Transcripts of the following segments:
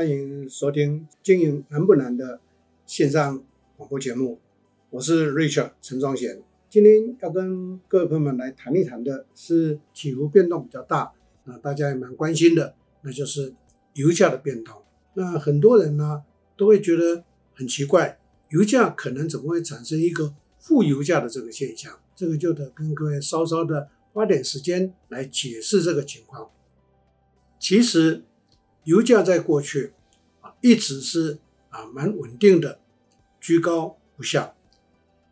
欢迎收听《经营难不难》的线上广播节目，我是 Richard 陈宗贤。今天要跟各位朋友们来谈一谈的是起伏变动比较大，啊，大家也蛮关心的，那就是油价的变动。那很多人呢都会觉得很奇怪，油价可能怎么会产生一个负油价的这个现象？这个就得跟各位稍稍的花点时间来解释这个情况。其实，油价在过去啊一直是啊蛮稳定的，居高不下。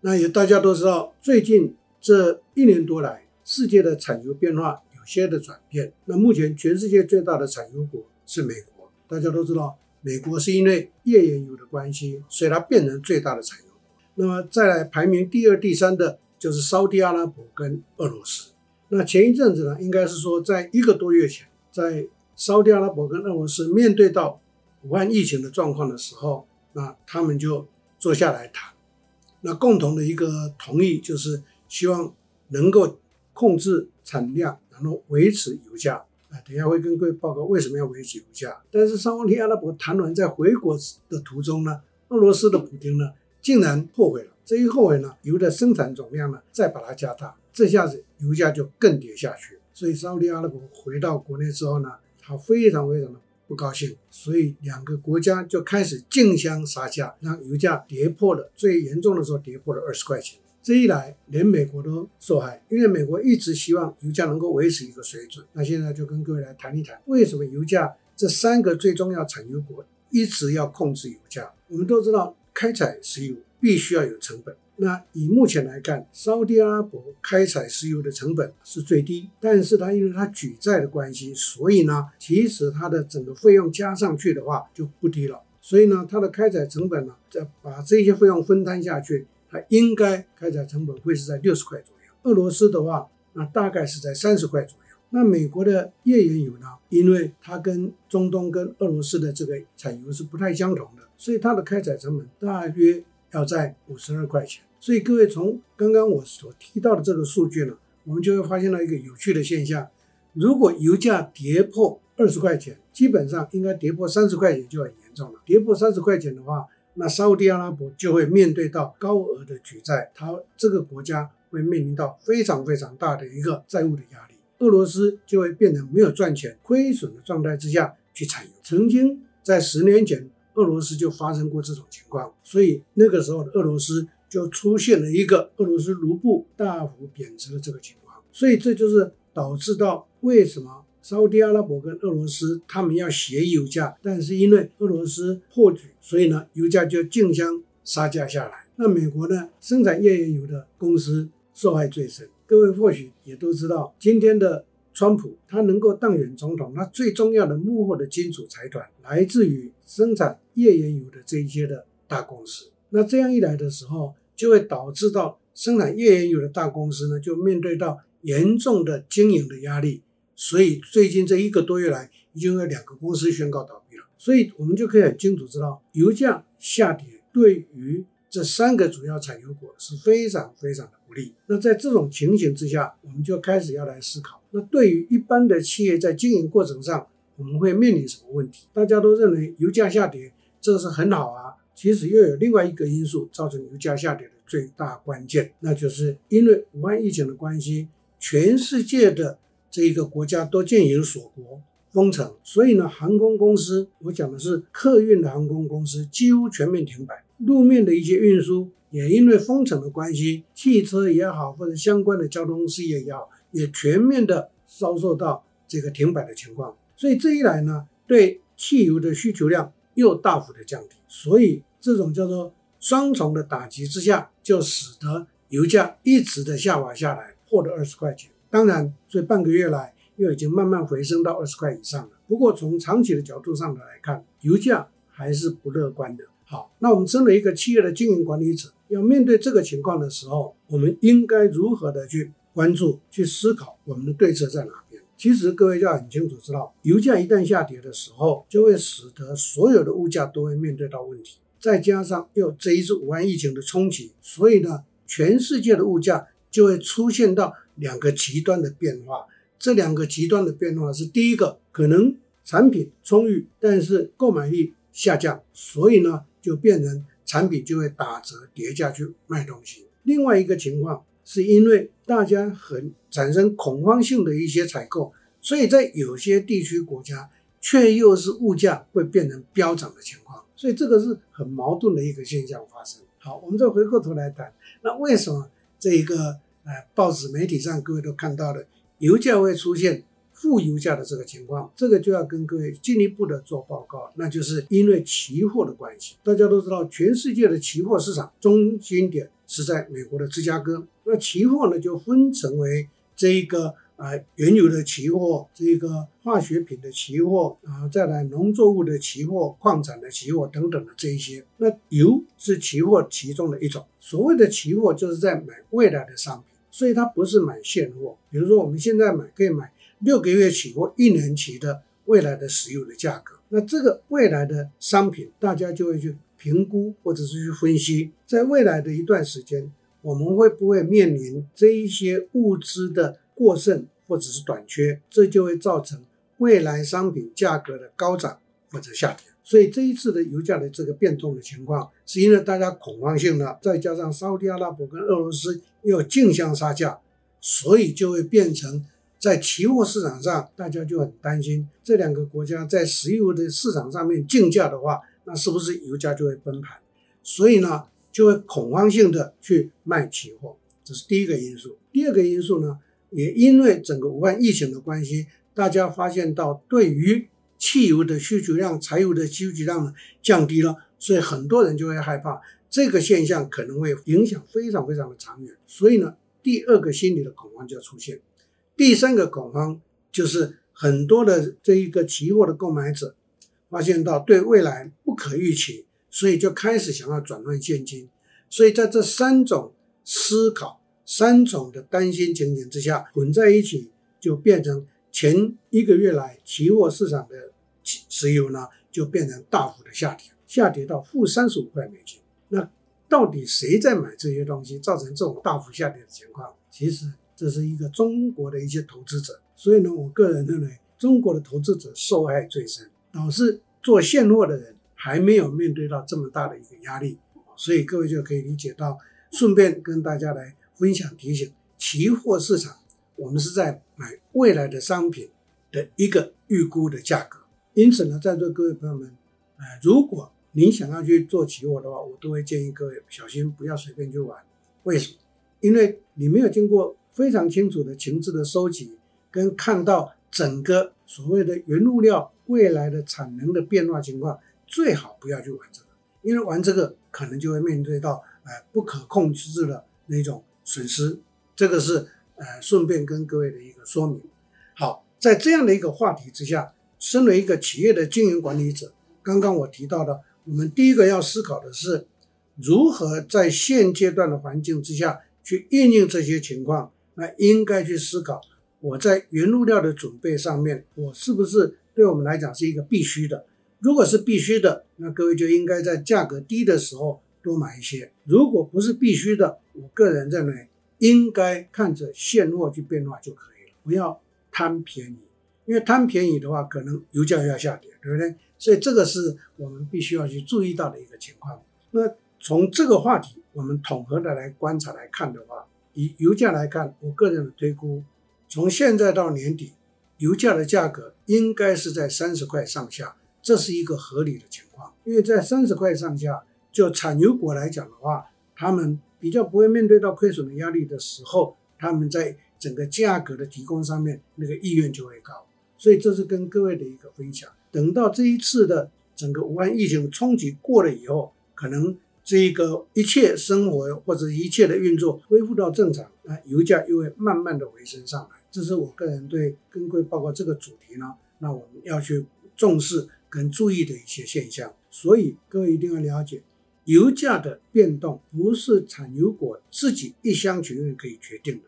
那也大家都知道，最近这一年多来，世界的产油变化有些的转变。那目前全世界最大的产油国是美国，大家都知道，美国是因为页岩油的关系，所以它变成最大的产油国。那么再来排名第二、第三的就是沙特阿拉伯跟俄罗斯。那前一阵子呢，应该是说在一个多月前，在沙特阿拉伯跟俄罗斯面对到武汉疫情的状况的时候，那他们就坐下来谈。那共同的一个同意就是希望能够控制产量，然后维持油价。啊，等下会跟各位报告为什么要维持油价。但是沙特阿拉伯谈完在回国的途中呢，俄罗斯的普丁呢竟然后悔了。这一后悔呢，油的生产总量呢再把它加大，这下子油价就更跌下去。所以沙特阿拉伯回到国内之后呢，他非常非常的不高兴，所以两个国家就开始竞相杀价，让油价跌破了最严重的时候跌破了二十块钱。这一来，连美国都受害，因为美国一直希望油价能够维持一个水准。那现在就跟各位来谈一谈，为什么油价这三个最重要产油国一直要控制油价？我们都知道，开采石油必须要有成本。那以目前来看，沙特阿拉伯开采石油的成本是最低，但是它因为它举债的关系，所以呢，其实它的整个费用加上去的话就不低了。所以呢，它的开采成本呢，再把这些费用分摊下去，它应该开采成本会是在六十块左右。俄罗斯的话，那大概是在三十块左右。那美国的页岩油呢，因为它跟中东跟俄罗斯的这个产油是不太相同的，所以它的开采成本大约要在五十二块钱。所以各位从刚刚我所提到的这个数据呢，我们就会发现到一个有趣的现象：如果油价跌破二十块钱，基本上应该跌破三十块钱就很严重了。跌破三十块钱的话，那沙特阿拉伯就会面对到高额的举债，它这个国家会面临到非常非常大的一个债务的压力。俄罗斯就会变得没有赚钱、亏损的状态之下去产油。曾经在十年前，俄罗斯就发生过这种情况，所以那个时候的俄罗斯。就出现了一个俄罗斯卢布大幅贬值的这个情况，所以这就是导致到为什么沙特阿拉伯跟俄罗斯他们要协议油价，但是因为俄罗斯破局，所以呢油价就竞相杀价下来。那美国呢生产页岩油的公司受害最深。各位或许也都知道，今天的川普他能够当选总统，他最重要的幕后的金主财团来自于生产页岩油的这一些的大公司。那这样一来的时候，就会导致到生产页岩油的大公司呢，就面对到严重的经营的压力。所以最近这一个多月来，已经有两个公司宣告倒闭了。所以我们就可以很清楚知道，油价下跌对于这三个主要产油国是非常非常的不利。那在这种情形之下，我们就开始要来思考，那对于一般的企业在经营过程上，我们会面临什么问题？大家都认为油价下跌，这是很好啊。其实又有另外一个因素造成油价下跌的最大关键，那就是因为武汉疫情的关系，全世界的这一个国家都建有锁国封城，所以呢，航空公司，我讲的是客运的航空公司，几乎全面停摆。路面的一些运输也因为封城的关系，汽车也好，或者相关的交通事业也好，也全面的遭受到这个停摆的情况。所以这一来呢，对汽油的需求量又大幅的降低，所以。这种叫做双重的打击之下，就使得油价一直的下滑下来，破了二十块钱。当然，这半个月来又已经慢慢回升到二十块以上了。不过，从长期的角度上来看，油价还是不乐观的。好，那我们身为一个企业的经营管理者，要面对这个情况的时候，我们应该如何的去关注、去思考我们的对策在哪？其实各位要很清楚知道，油价一旦下跌的时候，就会使得所有的物价都会面对到问题。再加上又这一次武汉疫情的冲击，所以呢，全世界的物价就会出现到两个极端的变化。这两个极端的变化是：第一个，可能产品充裕，但是购买力下降，所以呢，就变成产品就会打折跌价去卖东西。另外一个情况是因为大家很产生恐慌性的一些采购，所以在有些地区国家却又是物价会变成飙涨的情况，所以这个是很矛盾的一个现象发生。好，我们再回过头来谈，那为什么这一个呃报纸媒体上各位都看到的油价会出现负油价的这个情况？这个就要跟各位进一步的做报告，那就是因为期货的关系。大家都知道，全世界的期货市场中心点是在美国的芝加哥，那期货呢就分成为这一个。啊，原油的期货，这个化学品的期货，啊，再来农作物的期货、矿产的期货等等的这一些，那油是期货其中的一种。所谓的期货，就是在买未来的商品，所以它不是买现货。比如说，我们现在买可以买六个月期或一年期的未来的石油的价格。那这个未来的商品，大家就会去评估或者是去分析，在未来的一段时间，我们会不会面临这一些物资的过剩或者是短缺，这就会造成未来商品价格的高涨或者下跌。所以这一次的油价的这个变动的情况，是因为大家恐慌性的，再加上沙特阿拉伯跟俄罗斯又竞相杀价，所以就会变成在期货市场上，大家就很担心这两个国家在石油的市场上面竞价的话，那是不是油价就会崩盘？所以呢，就会恐慌性的去卖期货，这是第一个因素。第二个因素呢？也因为整个武汉疫情的关系，大家发现到对于汽油的需求量、柴油的需求量呢降低了，所以很多人就会害怕这个现象可能会影响非常非常的长远。所以呢，第二个心理的恐慌就要出现。第三个恐慌就是很多的这一个期货的购买者发现到对未来不可预期，所以就开始想要转换现金。所以在这三种思考。三种的担心情形之下混在一起，就变成前一个月来期货市场的石油呢，就变成大幅的下跌，下跌到负三十五块美金。那到底谁在买这些东西，造成这种大幅下跌的情况？其实这是一个中国的一些投资者。所以呢，我个人认为，中国的投资者受害最深，导致做现货的人还没有面对到这么大的一个压力。所以各位就可以理解到，顺便跟大家来。分享提醒：期货市场，我们是在买未来的商品的一个预估的价格。因此呢，在座各位朋友们，呃，如果您想要去做期货的话，我都会建议各位小心，不要随便去玩。为什么？因为你没有经过非常清楚的情资的收集，跟看到整个所谓的原物料未来的产能的变化情况，最好不要去玩这个，因为玩这个可能就会面对到呃不可控制的那种。损失，这个是呃，顺便跟各位的一个说明。好，在这样的一个话题之下，身为一个企业的经营管理者，刚刚我提到的，我们第一个要思考的是，如何在现阶段的环境之下去应用这些情况。那应该去思考，我在原物料的准备上面，我是不是对我们来讲是一个必须的？如果是必须的，那各位就应该在价格低的时候。多买一些，如果不是必须的，我个人认为应该看着现货去变化就可以了，不要贪便宜，因为贪便宜的话，可能油价又要下跌，对不对？所以这个是我们必须要去注意到的一个情况。那从这个话题，我们统合的来观察来看的话，以油价来看，我个人的推估，从现在到年底，油价的价格应该是在三十块上下，这是一个合理的情况，因为在三十块上下。就产油国来讲的话，他们比较不会面对到亏损的压力的时候，他们在整个价格的提供上面那个意愿就会高，所以这是跟各位的一个分享。等到这一次的整个武汉疫情冲击过了以后，可能这一个一切生活或者一切的运作恢复到正常，那油价又会慢慢的回升上来。这是我个人对跟各位报告这个主题呢，那我们要去重视跟注意的一些现象。所以各位一定要了解。油价的变动不是产油国自己一厢情愿可以决定的，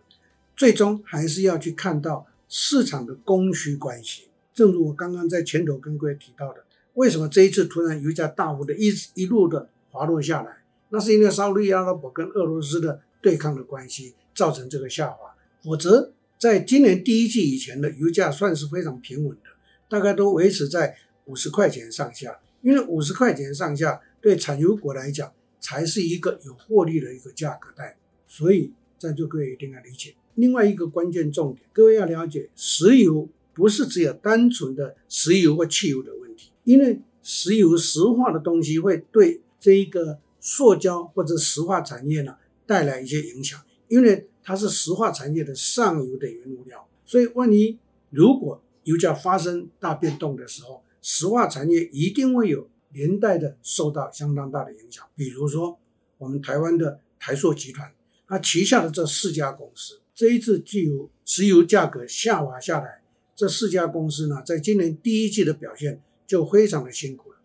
最终还是要去看到市场的供需关系。正如我刚刚在前头跟各位提到的，为什么这一次突然油价大幅的一一路的滑落下来？那是因为沙特阿拉伯跟俄罗斯的对抗的关系造成这个下滑。否则，在今年第一季以前的油价算是非常平稳的。大概都维持在五十块钱上下，因为五十块钱上下对产油国来讲才是一个有获利的一个价格带，所以在座各位一定要理解。另外一个关键重点，各位要了解，石油不是只有单纯的石油或汽油的问题，因为石油石化的东西会对这一个塑胶或者石化产业呢带来一些影响，因为它是石化产业的上游的原物料，所以万一如果油价发生大变动的时候，石化产业一定会有连带的受到相当大的影响。比如说，我们台湾的台塑集团，它旗下的这四家公司，这一次既有石油价格下滑下来，这四家公司呢，在今年第一季的表现就非常的辛苦了，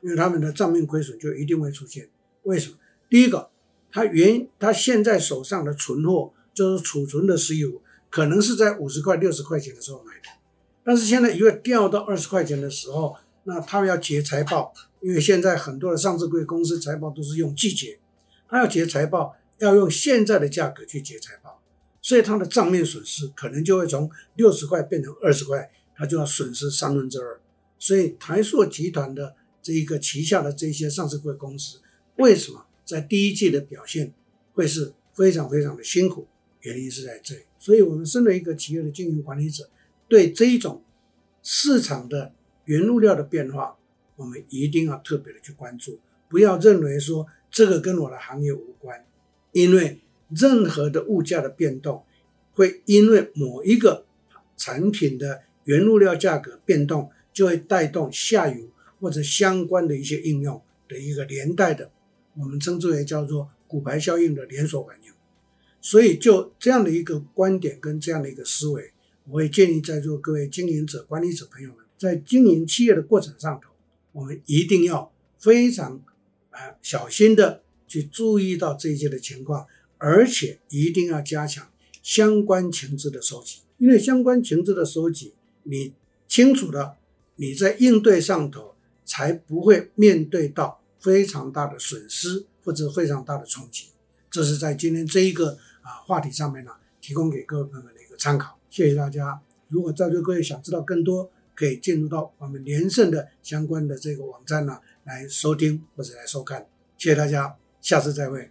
因为他们的账面亏损就一定会出现。为什么？第一个，它原它现在手上的存货就是储存的石油，可能是在五十块、六十块钱的时候买的，但是现在油掉到二十块钱的时候，那他们要结财报，因为现在很多的上市贵公司财报都是用季结，他要结财报，要用现在的价格去结财报，所以它的账面损失可能就会从六十块变成二十块，它就要损失三分之二。所以台塑集团的这一个旗下的这些上市贵公司。为什么在第一季的表现会是非常非常的辛苦？原因是在这里。所以，我们身为一个企业的经营管理者，对这一种市场的原物料的变化，我们一定要特别的去关注，不要认为说这个跟我的行业无关，因为任何的物价的变动，会因为某一个产品的原物料价格变动，就会带动下游或者相关的一些应用的一个连带的。我们称之为叫做骨牌效应的连锁反应，所以就这样的一个观点跟这样的一个思维，我会建议在座各位经营者、管理者朋友们，在经营企业的过程上头，我们一定要非常啊小心的去注意到这些的情况，而且一定要加强相关情资的收集，因为相关情资的收集，你清楚的，你在应对上头才不会面对到。非常大的损失或者非常大的冲击，这是在今天这一个啊话题上面呢，提供给各位朋友们的一个参考。谢谢大家。如果在座各位想知道更多，可以进入到我们连胜的相关的这个网站呢，来收听或者来收看。谢谢大家，下次再会。